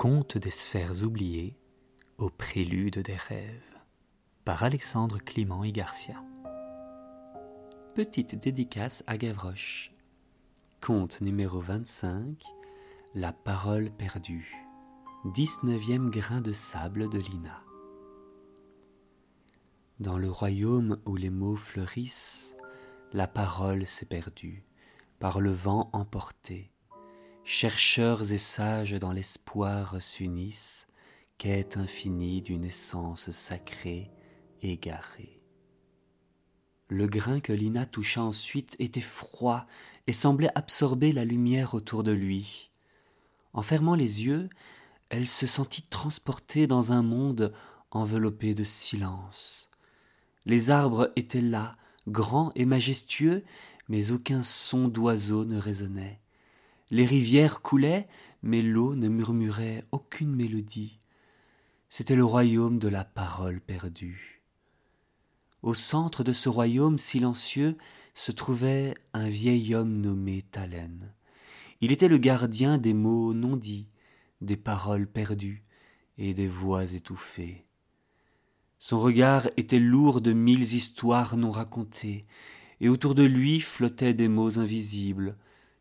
Conte des sphères oubliées au prélude des rêves par Alexandre Clément et Garcia. Petite dédicace à Gavroche. Conte numéro 25 La parole perdue. 19e grain de sable de Lina. Dans le royaume où les mots fleurissent, la parole s'est perdue, par le vent emportée chercheurs et sages dans l'espoir s'unissent, quête infinie d'une essence sacrée, égarée. Le grain que Lina toucha ensuite était froid et semblait absorber la lumière autour de lui. En fermant les yeux, elle se sentit transportée dans un monde enveloppé de silence. Les arbres étaient là, grands et majestueux, mais aucun son d'oiseau ne résonnait. Les rivières coulaient, mais l'eau ne murmurait aucune mélodie. C'était le royaume de la parole perdue. Au centre de ce royaume silencieux se trouvait un vieil homme nommé Talen. Il était le gardien des mots non dits, des paroles perdues et des voix étouffées. Son regard était lourd de mille histoires non racontées, et autour de lui flottaient des mots invisibles,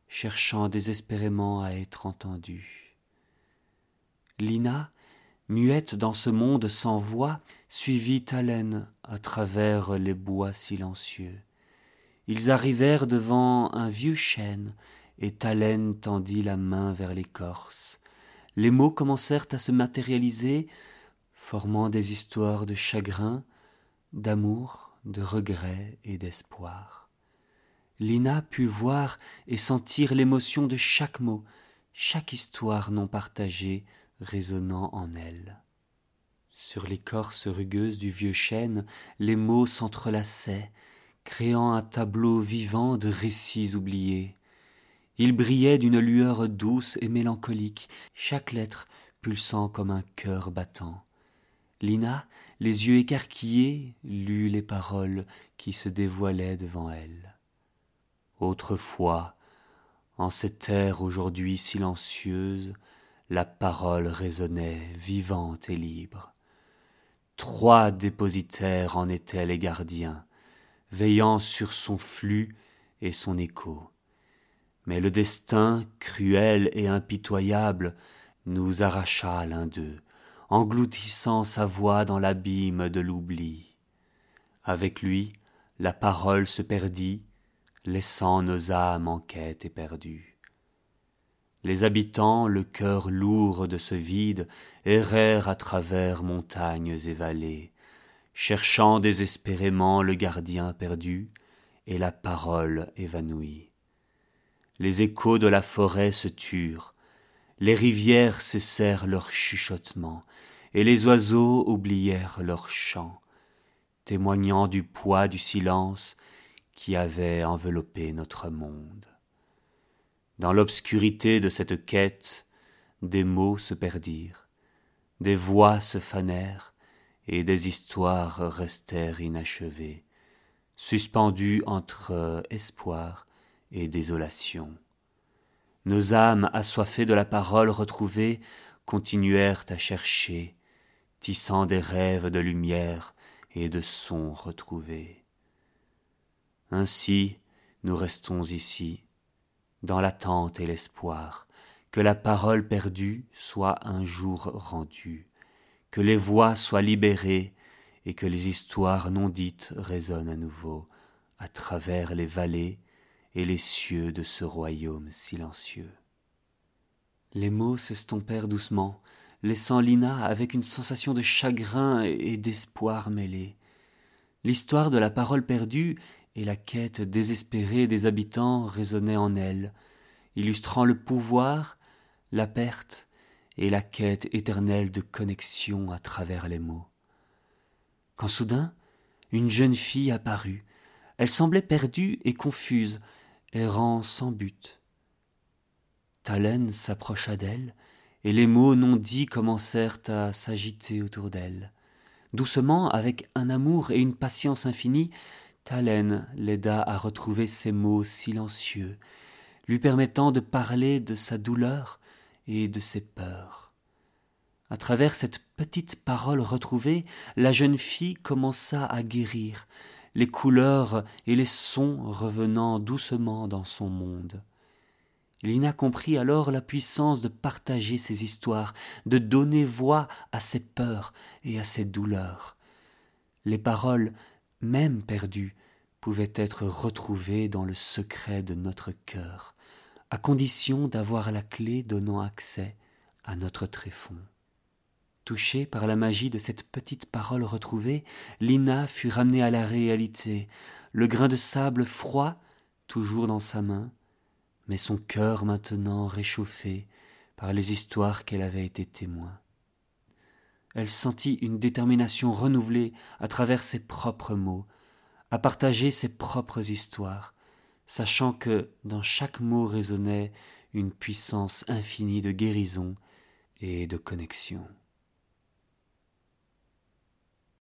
cherchant désespérément à être entendue. Lina, muette dans ce monde sans voix, suivit Talen à travers les bois silencieux. Ils arrivèrent devant un vieux chêne, et Talen tendit la main vers l'écorce. Les mots commencèrent à se matérialiser, formant des histoires de chagrin, d'amour, de regret et d'espoir. Lina put voir et sentir l'émotion de chaque mot, chaque histoire non partagée résonnant en elle. Sur l'écorce rugueuse du vieux chêne, les mots s'entrelaçaient, créant un tableau vivant de récits oubliés. Ils brillaient d'une lueur douce et mélancolique, chaque lettre pulsant comme un cœur battant. Lina, les yeux écarquillés, lut les paroles qui se dévoilaient devant elle. Autrefois, en cette terre aujourd'hui silencieuse, la parole résonnait vivante et libre. Trois dépositaires en étaient les gardiens, veillant sur son flux et son écho. Mais le destin, cruel et impitoyable, nous arracha l'un d'eux, engloutissant sa voix dans l'abîme de l'oubli. Avec lui, la parole se perdit, laissant nos âmes en quête éperdue. Les habitants, le cœur lourd de ce vide, errèrent à travers montagnes et vallées, cherchant désespérément le gardien perdu et la parole évanouie. Les échos de la forêt se turent, les rivières cessèrent leur chuchotement, et les oiseaux oublièrent leur chant, témoignant du poids du silence qui avait enveloppé notre monde. Dans l'obscurité de cette quête, des mots se perdirent, des voix se fanèrent, et des histoires restèrent inachevées, suspendues entre espoir et désolation. Nos âmes assoiffées de la parole retrouvée continuèrent à chercher, tissant des rêves de lumière et de sons retrouvés. Ainsi nous restons ici, dans l'attente et l'espoir, que la parole perdue soit un jour rendue, que les voix soient libérées et que les histoires non dites résonnent à nouveau à travers les vallées et les cieux de ce royaume silencieux. Les mots s'estompèrent doucement, laissant Lina avec une sensation de chagrin et d'espoir mêlés. L'histoire de la parole perdue et la quête désespérée des habitants résonnait en elle, illustrant le pouvoir, la perte et la quête éternelle de connexion à travers les mots. Quand soudain, une jeune fille apparut. Elle semblait perdue et confuse, errant sans but. Talen s'approcha d'elle, et les mots non dits commencèrent à s'agiter autour d'elle. Doucement, avec un amour et une patience infinie, Talen l'aida à retrouver ses mots silencieux, lui permettant de parler de sa douleur et de ses peurs. À travers cette petite parole retrouvée, la jeune fille commença à guérir, les couleurs et les sons revenant doucement dans son monde. Lina comprit alors la puissance de partager ses histoires, de donner voix à ses peurs et à ses douleurs. Les paroles, même perdues, pouvaient être retrouvées dans le secret de notre cœur, à condition d'avoir la clé donnant accès à notre tréfonds. Touchée par la magie de cette petite parole retrouvée, Lina fut ramenée à la réalité, le grain de sable froid toujours dans sa main, mais son cœur maintenant réchauffé par les histoires qu'elle avait été témoin. Elle sentit une détermination renouvelée à travers ses propres mots, à partager ses propres histoires, sachant que dans chaque mot résonnait une puissance infinie de guérison et de connexion.